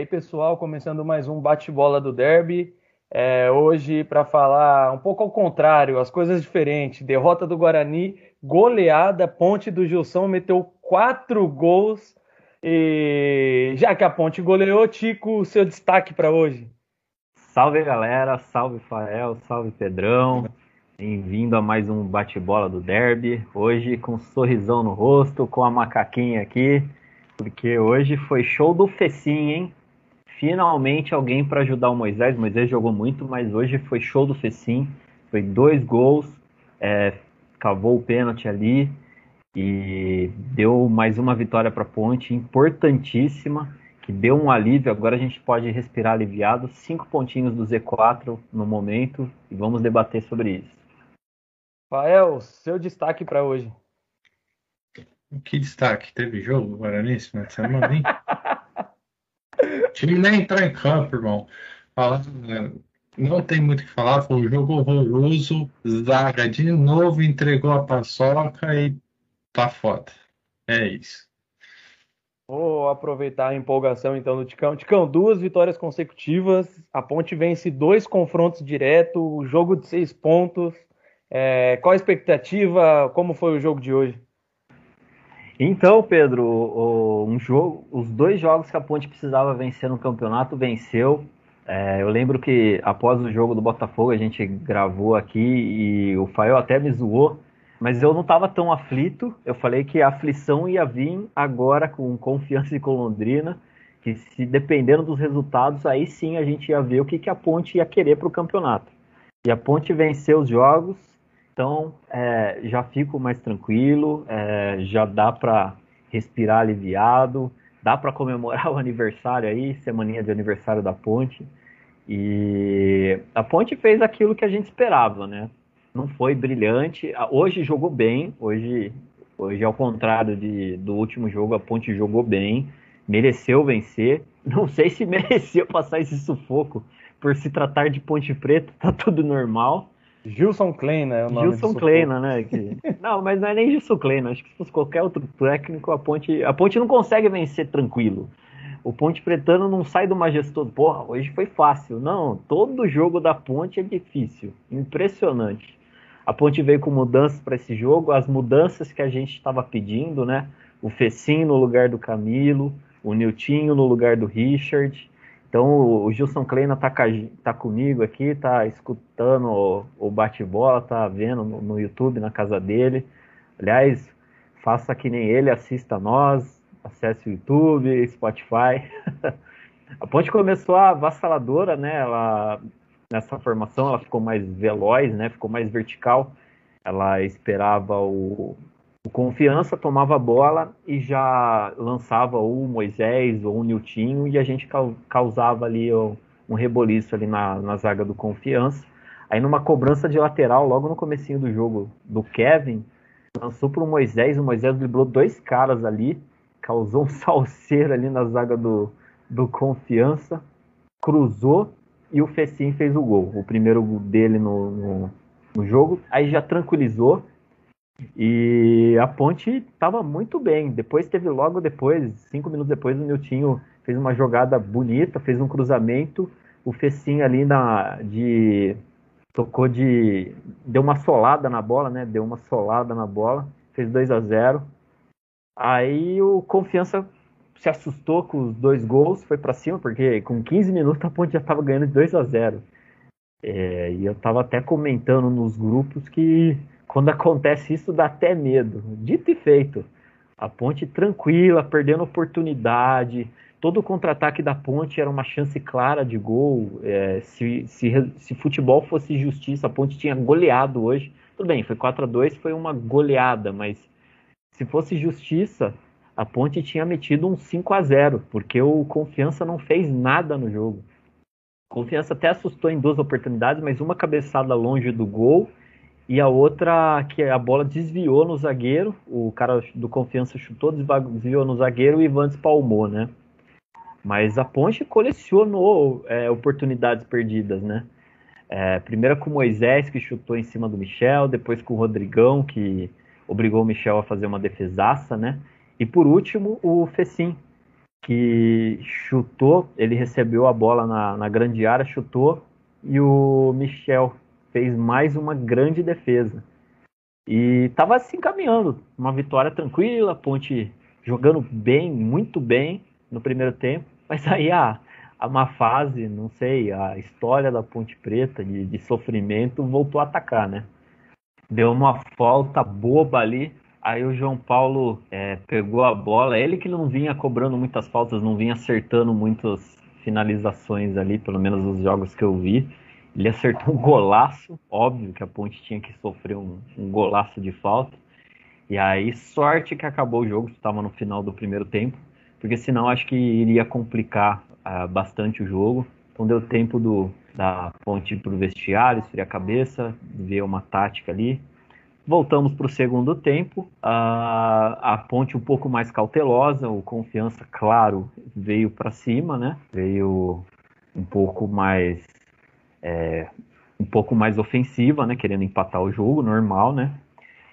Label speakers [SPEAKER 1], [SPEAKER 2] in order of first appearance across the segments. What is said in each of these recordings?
[SPEAKER 1] aí, pessoal, começando mais um bate-bola do Derby. É, hoje, para falar um pouco ao contrário, as coisas diferentes. Derrota do Guarani, goleada, Ponte do Gilson meteu quatro gols. E já que a Ponte goleou, Tico, seu destaque para hoje.
[SPEAKER 2] Salve galera, salve Fael, salve Pedrão. Bem-vindo a mais um bate-bola do Derby. Hoje com um sorrisão no rosto, com a macaquinha aqui, porque hoje foi show do Fecim, hein? Finalmente alguém para ajudar o Moisés. O Moisés jogou muito, mas hoje foi show do Fecim. Foi dois gols, é, cavou o pênalti ali e deu mais uma vitória para a Ponte, importantíssima, que deu um alívio. Agora a gente pode respirar aliviado. Cinco pontinhos do Z4 no momento e vamos debater sobre isso.
[SPEAKER 1] Fael, seu destaque para hoje.
[SPEAKER 3] Que destaque? Teve jogo Guarani esse final de semana, hein? o time nem entrou em campo, irmão. não tem muito o que falar, foi um jogo horroroso. Zaga de novo entregou a paçoca e tá foda. É isso.
[SPEAKER 1] Vou aproveitar a empolgação então do Ticão. Ticão, duas vitórias consecutivas. A Ponte vence dois confrontos direto, jogo de seis pontos. É, qual a expectativa? Como foi o jogo de hoje?
[SPEAKER 2] Então, Pedro, o, um jogo, os dois jogos que a Ponte precisava vencer no campeonato venceu. É, eu lembro que após o jogo do Botafogo a gente gravou aqui e o Fael até me zoou, mas eu não estava tão aflito. Eu falei que a aflição ia vir agora com confiança e com Londrina, que se dependendo dos resultados, aí sim a gente ia ver o que, que a Ponte ia querer para o campeonato. E a Ponte venceu os jogos, então, é, já fico mais tranquilo, é, já dá para respirar aliviado, dá para comemorar o aniversário aí, semaninha de aniversário da Ponte. E a Ponte fez aquilo que a gente esperava, né? Não foi brilhante. Hoje jogou bem, hoje, hoje ao contrário de, do último jogo, a Ponte jogou bem, mereceu vencer. Não sei se mereceu passar esse sufoco por se tratar de Ponte Preta, tá tudo normal.
[SPEAKER 1] Gilson Kleina é o
[SPEAKER 2] nome Gilson Kleina, né? Que... não, mas não é nem Gilson Kleina. Acho que se fosse qualquer outro técnico, a Ponte, a Ponte não consegue vencer tranquilo. O Ponte Pretano não sai do majestoso. Porra, hoje foi fácil. Não, todo jogo da Ponte é difícil. Impressionante. A Ponte veio com mudanças para esse jogo, as mudanças que a gente estava pedindo, né? O Fecim no lugar do Camilo, o Niltinho no lugar do Richard, então o Gilson Kleina tá, tá comigo aqui, tá escutando o, o bate-bola, tá vendo no, no, YouTube, na casa dele. Aliás, faça que nem ele, assista nós, acesse o YouTube, Spotify. a Ponte começou a avassaladora, né? Ela, nessa formação ela ficou mais veloz, né? Ficou mais vertical. Ela esperava o, o Confiança tomava a bola e já lançava o Moisés ou o Niltinho e a gente causava ali um reboliço ali na, na zaga do Confiança. Aí numa cobrança de lateral, logo no comecinho do jogo do Kevin, lançou para o Moisés, o Moisés driblou dois caras ali, causou um salseiro ali na zaga do, do Confiança, cruzou e o Fecim fez o gol, o primeiro dele no, no, no jogo. Aí já tranquilizou, e a Ponte estava muito bem. Depois teve logo depois, cinco minutos depois, o Niltinho fez uma jogada bonita, fez um cruzamento. O Fecim ali na, de tocou de deu uma solada na bola, né? Deu uma solada na bola, fez 2 a 0. Aí o Confiança se assustou com os dois gols, foi para cima porque com 15 minutos a Ponte já estava ganhando de 2 a 0. É, e eu estava até comentando nos grupos que quando acontece isso, dá até medo. Dito e feito. A ponte tranquila, perdendo oportunidade. Todo contra-ataque da ponte era uma chance clara de gol. É, se, se, se, futebol fosse justiça, a ponte tinha goleado hoje. Tudo bem, foi 4 a 2 foi uma goleada, mas se fosse justiça, a ponte tinha metido um 5 a 0 porque o Confiança não fez nada no jogo. Confiança até assustou em duas oportunidades, mas uma cabeçada longe do gol e a outra que a bola desviou no zagueiro, o cara do Confiança chutou, desviou no zagueiro e Ivan espalmou, né? Mas a Ponte colecionou é, oportunidades perdidas, né? É, primeiro com o Moisés, que chutou em cima do Michel, depois com o Rodrigão, que obrigou o Michel a fazer uma defesaça, né? E por último, o Fecim, que chutou, ele recebeu a bola na, na grande área, chutou, e o Michel fez mais uma grande defesa. E estava se encaminhando, uma vitória tranquila, Ponte jogando bem, muito bem no primeiro tempo, mas aí a, a má fase, não sei, a história da Ponte Preta de, de sofrimento voltou a atacar, né? Deu uma falta boba ali, Aí o João Paulo é, pegou a bola, ele que não vinha cobrando muitas faltas, não vinha acertando muitas finalizações ali, pelo menos os jogos que eu vi. Ele acertou um golaço, óbvio que a Ponte tinha que sofrer um, um golaço de falta. E aí, sorte que acabou o jogo, estava no final do primeiro tempo, porque senão acho que iria complicar uh, bastante o jogo. Então deu tempo do, da Ponte para o vestiário, esfriar a cabeça, ver uma tática ali. Voltamos para o segundo tempo, a, a ponte um pouco mais cautelosa, o confiança, claro, veio para cima, né? Veio um pouco mais é, um pouco mais ofensiva, né? Querendo empatar o jogo, normal, né?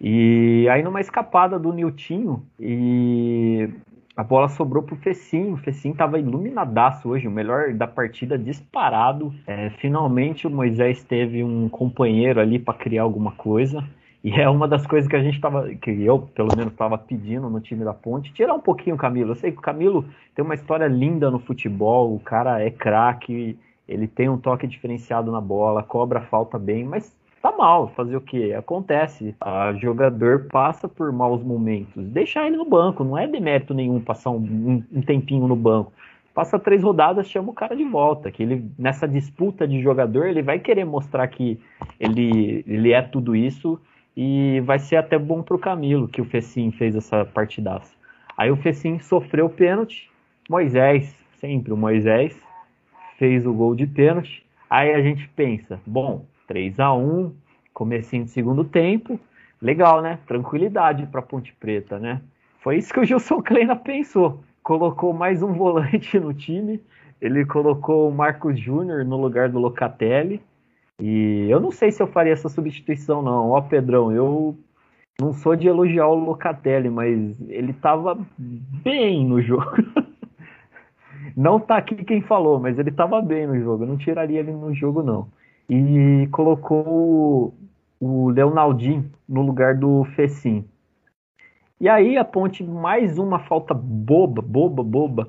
[SPEAKER 2] E aí numa escapada do Niltinho e a bola sobrou pro Fecim. O Fecim tava iluminadaço hoje, o melhor da partida disparado. É, finalmente o Moisés teve um companheiro ali para criar alguma coisa. E é uma das coisas que a gente estava, que eu pelo menos estava pedindo no time da Ponte, tirar um pouquinho o Camilo. Eu sei que o Camilo tem uma história linda no futebol, o cara é craque, ele tem um toque diferenciado na bola, cobra falta bem, mas tá mal, fazer o que? Acontece. O jogador passa por maus momentos. Deixar ele no banco, não é demérito nenhum passar um, um tempinho no banco passa três rodadas, chama o cara de volta. Que ele, nessa disputa de jogador, ele vai querer mostrar que ele, ele é tudo isso e vai ser até bom para o Camilo que o Fecim fez essa partidaça. Aí o Fecim sofreu o pênalti, Moisés, sempre o Moisés, fez o gol de pênalti. Aí a gente pensa, bom, 3 a 1 comecinho de segundo tempo, legal, né? Tranquilidade para Ponte Preta, né? Foi isso que o Gilson Kleina pensou. Colocou mais um volante no time, ele colocou o Marcos Júnior no lugar do Locatelli e eu não sei se eu faria essa substituição, não. Ó, Pedrão, eu não sou de elogiar o Locatelli, mas ele tava bem no jogo. não tá aqui quem falou, mas ele tava bem no jogo. Eu não tiraria ele no jogo, não. E colocou o Leonaldinho no lugar do Fecim. E aí a ponte, mais uma falta boba, boba, boba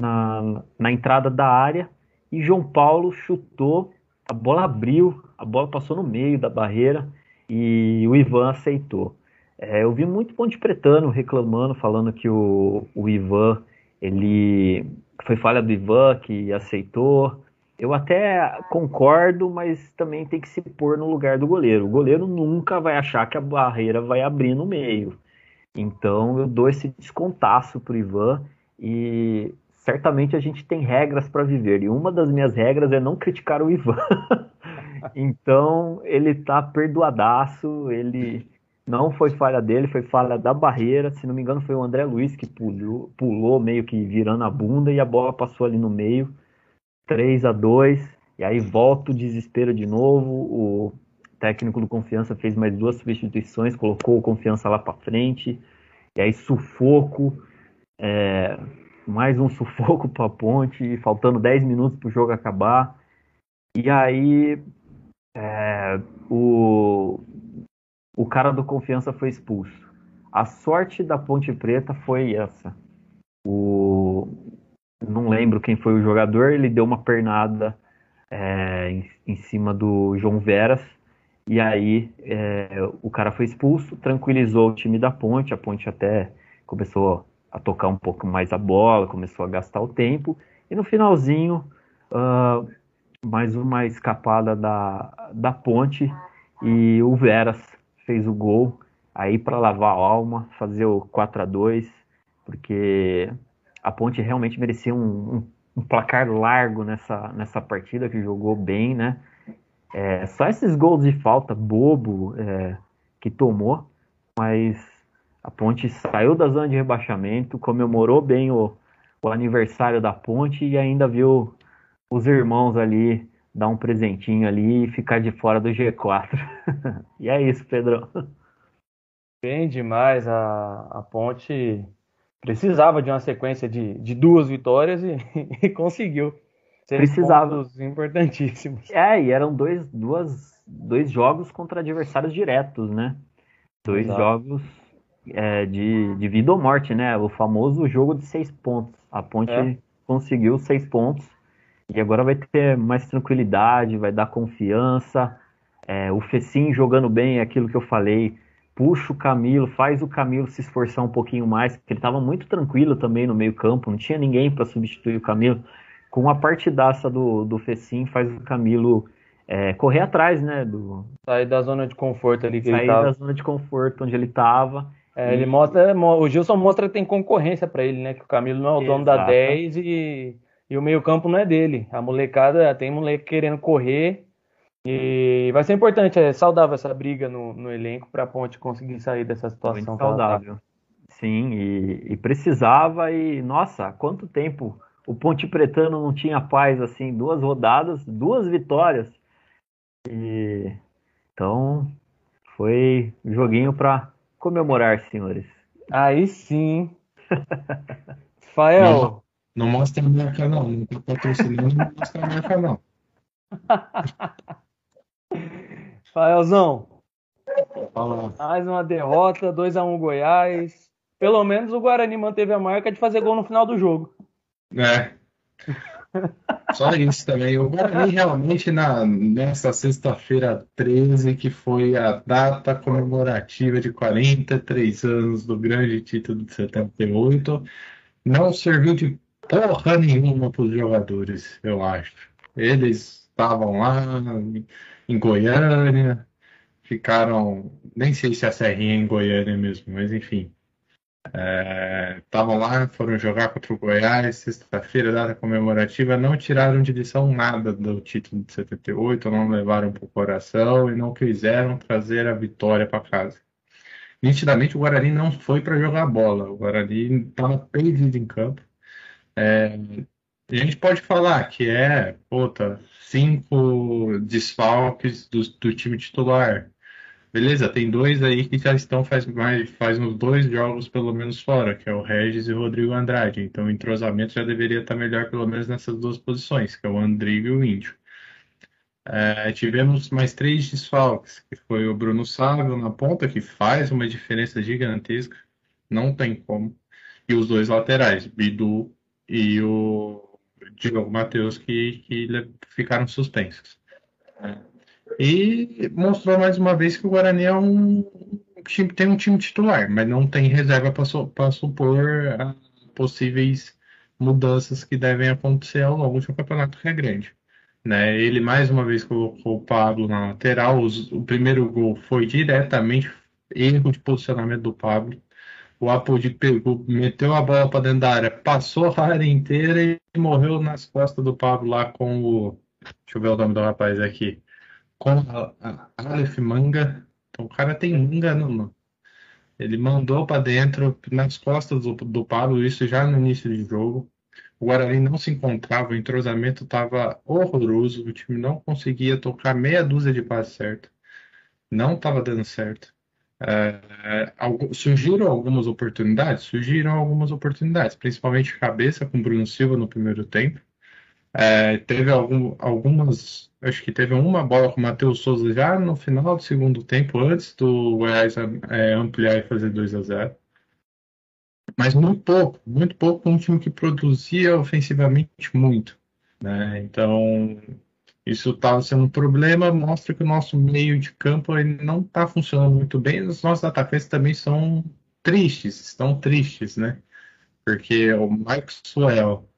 [SPEAKER 2] na, na entrada da área. E João Paulo chutou a bola abriu, a bola passou no meio da barreira e o Ivan aceitou. É, eu vi muito ponte pretano reclamando, falando que o, o Ivan, ele foi falha do Ivan que aceitou. Eu até concordo, mas também tem que se pôr no lugar do goleiro. O goleiro nunca vai achar que a barreira vai abrir no meio. Então eu dou esse descontaço pro Ivan e certamente a gente tem regras para viver. E uma das minhas regras é não criticar o Ivan. então, ele tá perdoadaço, ele não foi falha dele, foi falha da barreira. Se não me engano, foi o André Luiz que pulou, pulou meio que virando a bunda e a bola passou ali no meio. 3 a 2 E aí volta o desespero de novo. O técnico do Confiança fez mais duas substituições, colocou o Confiança lá para frente. E aí sufoco. É, mais um sufoco para a ponte, faltando 10 minutos para o jogo acabar. E aí é, o, o cara do confiança foi expulso. A sorte da Ponte Preta foi essa. O, não lembro quem foi o jogador, ele deu uma pernada é, em, em, cima do João Veras. E aí é, o cara foi expulso, tranquilizou o time da Ponte. A Ponte até começou a tocar um pouco mais a bola, começou a gastar o tempo. E no finalzinho, uh, mais uma escapada da, da ponte e o Veras fez o gol aí para lavar a alma, fazer o 4 a 2 porque a ponte realmente merecia um, um, um placar largo nessa, nessa partida, que jogou bem, né? É, só esses gols de falta bobo é, que tomou, mas a Ponte saiu da zona de rebaixamento, comemorou bem o, o aniversário da Ponte e ainda viu os irmãos ali dar um presentinho ali e ficar de fora do G4. e é isso, Pedrão.
[SPEAKER 1] Bem demais a, a Ponte precisava de uma sequência de, de duas vitórias e, e conseguiu.
[SPEAKER 2] Precisava.
[SPEAKER 1] importantíssimos.
[SPEAKER 2] É, e eram dois, duas, dois jogos contra adversários diretos, né? Dois Exato. jogos é, de, de vida ou morte, né? O famoso jogo de seis pontos. A Ponte é. conseguiu seis pontos e agora vai ter mais tranquilidade, vai dar confiança. É, o Fecim jogando bem, é aquilo que eu falei, puxa o Camilo, faz o Camilo se esforçar um pouquinho mais, porque ele estava muito tranquilo também no meio campo, não tinha ninguém para substituir o Camilo. Com a partidaça do, do Fecim, faz o Camilo é, correr atrás, né? Do...
[SPEAKER 1] Sair da zona de conforto ali que
[SPEAKER 2] Sair
[SPEAKER 1] ele tava.
[SPEAKER 2] da zona de conforto onde ele estava.
[SPEAKER 1] É, e... Ele mostra, o Gilson mostra que tem concorrência para ele, né? Que o Camilo não é o dono Exato. da 10 e, e o meio-campo não é dele. A molecada tem moleque querendo correr. E vai ser importante, é saudável essa briga no, no elenco para a Ponte conseguir sair dessa situação.
[SPEAKER 2] Muito saudável. Sim, e, e, precisava e, nossa, quanto tempo o Ponte Pretano não tinha paz assim, duas rodadas, duas vitórias. E então foi um joguinho para comemorar, senhores.
[SPEAKER 1] Aí sim. Fael.
[SPEAKER 3] Não, mostra a marca, não. Não tá patrocinando, não mostra a marca, não.
[SPEAKER 1] Faelzão. Mais uma derrota, 2x1 um Goiás. Pelo menos o Guarani manteve a marca de fazer gol no final do jogo.
[SPEAKER 3] É. Só isso também. O Guarani realmente na, nessa sexta-feira 13, que foi a data comemorativa de 43 anos do grande título de 78, não serviu de porra nenhuma para os jogadores, eu acho. Eles estavam lá em Goiânia, ficaram, nem sei se a Serrinha é em Goiânia mesmo, mas enfim, Estavam é, lá, foram jogar contra o Goiás, sexta-feira, data comemorativa, não tiraram de lição nada do título de 78, não levaram para o coração e não quiseram trazer a vitória para casa. Nitidamente, o Guarani não foi para jogar bola, o Guarani estava perdido em campo. É, a gente pode falar que é, puta, cinco desfalques do, do time titular. Beleza, tem dois aí que já estão faz mais faz uns dois jogos pelo menos fora, que é o Regis e o Rodrigo Andrade. Então o entrosamento já deveria estar melhor pelo menos nessas duas posições, que é o Andrigo e o Índio. É, tivemos mais três desfalques, que foi o Bruno Sávio na ponta, que faz uma diferença gigantesca, não tem como. E os dois laterais, Bidu e o Diogo Matheus, que, que ficaram suspensos. É. E mostrou mais uma vez que o Guarani é um time, tem um time titular, mas não tem reserva para supor ah, possíveis mudanças que devem acontecer ao longo um campeonato que é grande. Né? Ele mais uma vez colocou o Pablo na lateral. Os, o primeiro gol foi diretamente erro de posicionamento do Pablo. O Apodi pegou, meteu a bola para dentro da área, passou a área inteira e morreu nas costas do Pablo lá com o. Deixa eu ver o nome do rapaz aqui com a, a Aleph Manga. Então o cara tem manga no. Ele mandou para dentro, nas costas do, do Pablo, isso já no início do jogo. O Guarani não se encontrava, o entrosamento estava horroroso, o time não conseguia tocar meia dúzia de passes certo. Não estava dando certo. É, surgiram algumas oportunidades? Surgiram algumas oportunidades, principalmente cabeça com Bruno Silva no primeiro tempo. É, teve algum, algumas, acho que teve uma bola com o Matheus Souza já no final do segundo tempo, antes do Goiás é, ampliar e fazer 2 a 0 Mas muito pouco, muito pouco um time que produzia ofensivamente muito. Né? Então, isso estava sendo um problema, mostra que o nosso meio de campo ele não está funcionando muito bem. Os nossos atacantes também são tristes, estão tristes, né? Porque o Maxwell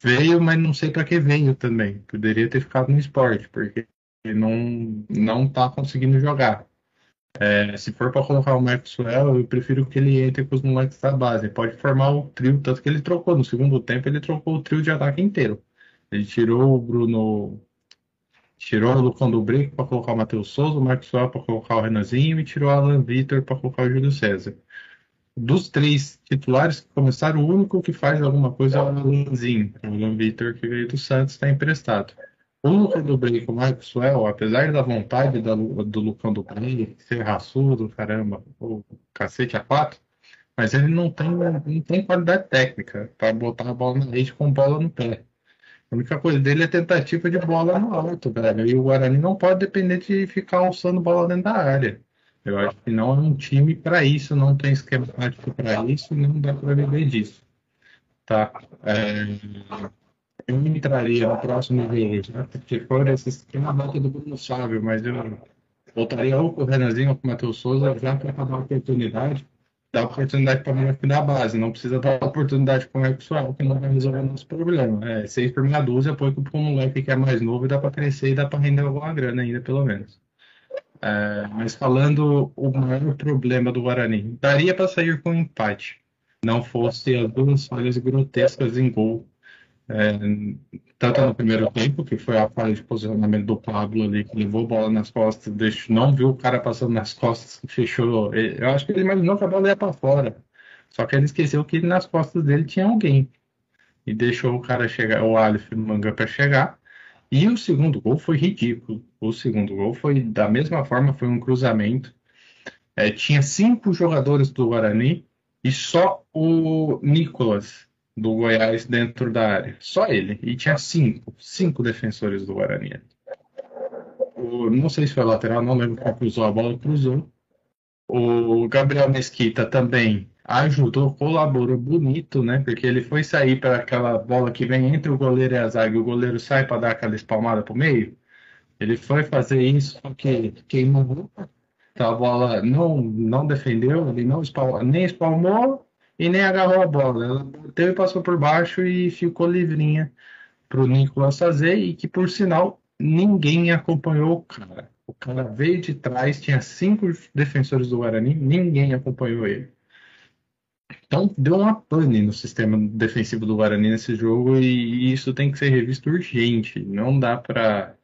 [SPEAKER 3] Veio, mas não sei para que veio também. Poderia ter ficado no esporte, porque não não tá conseguindo jogar. É, se for para colocar o Maxwell, eu prefiro que ele entre com os moleques da base. Pode formar o trio, tanto que ele trocou. No segundo tempo, ele trocou o trio de ataque inteiro. Ele tirou o Bruno. Tirou o Lucão do Brico para colocar o Matheus Souza, o Maxwell para colocar o Renanzinho e tirou o Alan Vitor para colocar o Júlio César dos três titulares que começaram, o único que faz alguma coisa é o Alanzinho, o Alan Vitor, que veio do Santos, está emprestado. O Lucão do com o Maxwell, apesar da vontade da, do Lucão do Brey, ser raçudo, caramba, o cacete a quatro, mas ele não tem, não tem qualidade técnica para botar a bola na rede com bola no pé. A única coisa dele é tentativa de bola no alto, velho. E o Guarani não pode depender de ficar alçando bola dentro da área. Eu acho que não é um time para isso, não tem esquema tático para isso, não dá para viver disso. Tá? É... Eu entraria no próximo né? se for esse esquema volta do Bruno Sávio, mas eu voltaria ou com o Renanzinho ou com o Matheus Souza já para dar oportunidade dá oportunidade para o moleque da base, não precisa dar oportunidade para o moleque pessoal, que não vai resolver nosso problema. É seis por meia dúzia, põe para o moleque que é mais novo e dá para crescer e dá para render alguma grana ainda, pelo menos. É, mas falando o maior problema do Guarani, daria para sair com um empate, não fosse as duas falhas grotescas em gol é, tanto no primeiro tempo, que foi a falha de posicionamento do Pablo ali, que levou a bola nas costas, deixou, não viu o cara passando nas costas, fechou. Eu acho que ele imaginou que a bola ia para fora. Só que ele esqueceu que nas costas dele tinha alguém. E deixou o cara chegar, o Aleph Manga para chegar. E o segundo gol foi ridículo. O segundo gol foi da mesma forma, foi um cruzamento. É, tinha cinco jogadores do Guarani e só o Nicolas do Goiás dentro da área. Só ele. E tinha cinco. Cinco defensores do Guarani. O, não sei se foi lateral, não lembro quem cruzou a bola, cruzou. O Gabriel Mesquita também ajudou, colaborou bonito, né? Porque ele foi sair para aquela bola que vem entre o goleiro e a zaga e o goleiro sai para dar aquela espalmada pro meio. Ele foi fazer isso, só que queimou. Então a bola não, não defendeu, ele não espalmou, nem espalmou e nem agarrou a bola. Ela bateu e passou por baixo e ficou livrinha para o Nicolas fazer e que, por sinal, ninguém acompanhou o cara. O cara veio de trás, tinha cinco defensores do Guarani, ninguém acompanhou ele. Então deu uma pane no sistema defensivo do Guarani nesse jogo e isso tem que ser revisto urgente. Não dá para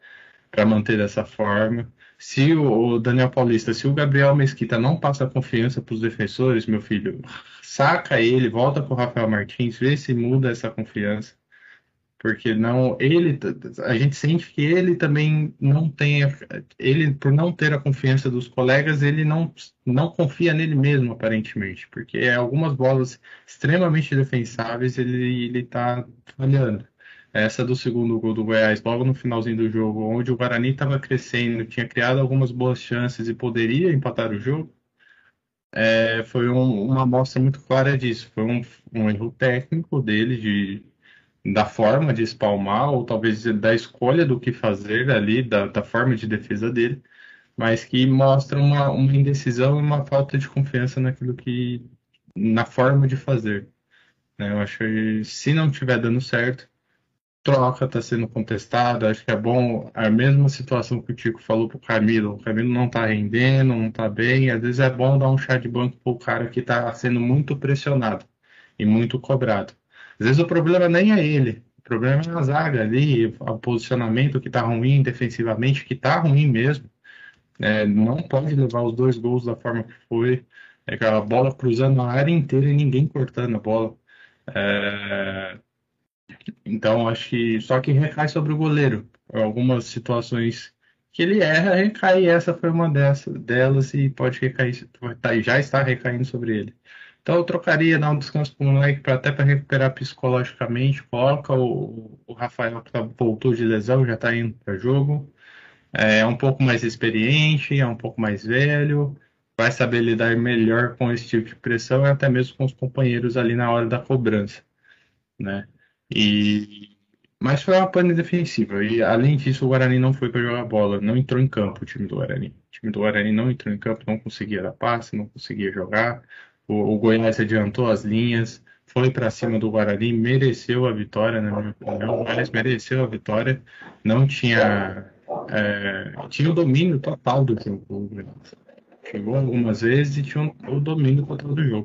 [SPEAKER 3] manter dessa forma. Se o Daniel Paulista, se o Gabriel Mesquita não passa confiança para os defensores, meu filho, saca ele, volta com o Rafael Martins, vê se muda essa confiança. Porque não, ele, a gente sente que ele também não tem, ele por não ter a confiança dos colegas, ele não, não confia nele mesmo aparentemente, porque algumas bolas extremamente defensáveis ele está falhando. Essa do segundo gol do Goiás, logo no finalzinho do jogo, onde o Guarani estava crescendo, tinha criado algumas boas chances e poderia empatar o jogo, é, foi um, uma amostra muito clara disso. Foi um, um, erro técnico dele, de, da forma de espalmar, ou talvez da escolha do que fazer ali, da, da forma de defesa dele, mas que mostra uma, uma indecisão e uma falta de confiança naquilo que. na forma de fazer. Né? Eu acho que se não estiver dando certo, troca está sendo contestada, acho que é bom, a mesma situação que o Tico falou para o Camilo, o Camilo não está rendendo, não está bem, às vezes é bom dar um chá de banco para o cara que está sendo muito pressionado e muito cobrado. Às vezes o problema nem é ele, o problema é a zaga ali, o posicionamento que está ruim defensivamente, que está ruim mesmo, é, não pode levar os dois gols da forma que foi, é aquela bola cruzando a área inteira e ninguém cortando a bola. É, então, acho que só que recai sobre o goleiro. Algumas situações que ele erra, recai. Essa foi uma dessas, delas e pode recair, tá, já está recaindo sobre ele. Então, eu trocaria, dar um descanso para o moleque, pra, até para recuperar psicologicamente. Coloca o, o Rafael, que tá, voltou de lesão, já está indo para jogo. É um pouco mais experiente, é um pouco mais velho, vai saber lidar melhor com esse tipo de pressão e até mesmo com os companheiros ali na hora da cobrança, né? E mas foi uma pane defensiva. E além disso, o Guarani não foi para jogar bola, não entrou em campo o time do Guarani. O time do Guarani não entrou em campo, não conseguia dar passe, não conseguia jogar. O, o Goiás adiantou as linhas, foi para cima do Guarani, mereceu a vitória, na minha opinião. O Goiás mereceu a vitória, não tinha. É, tinha o domínio total do jogo. Chegou algumas vezes e tinha o domínio total do jogo.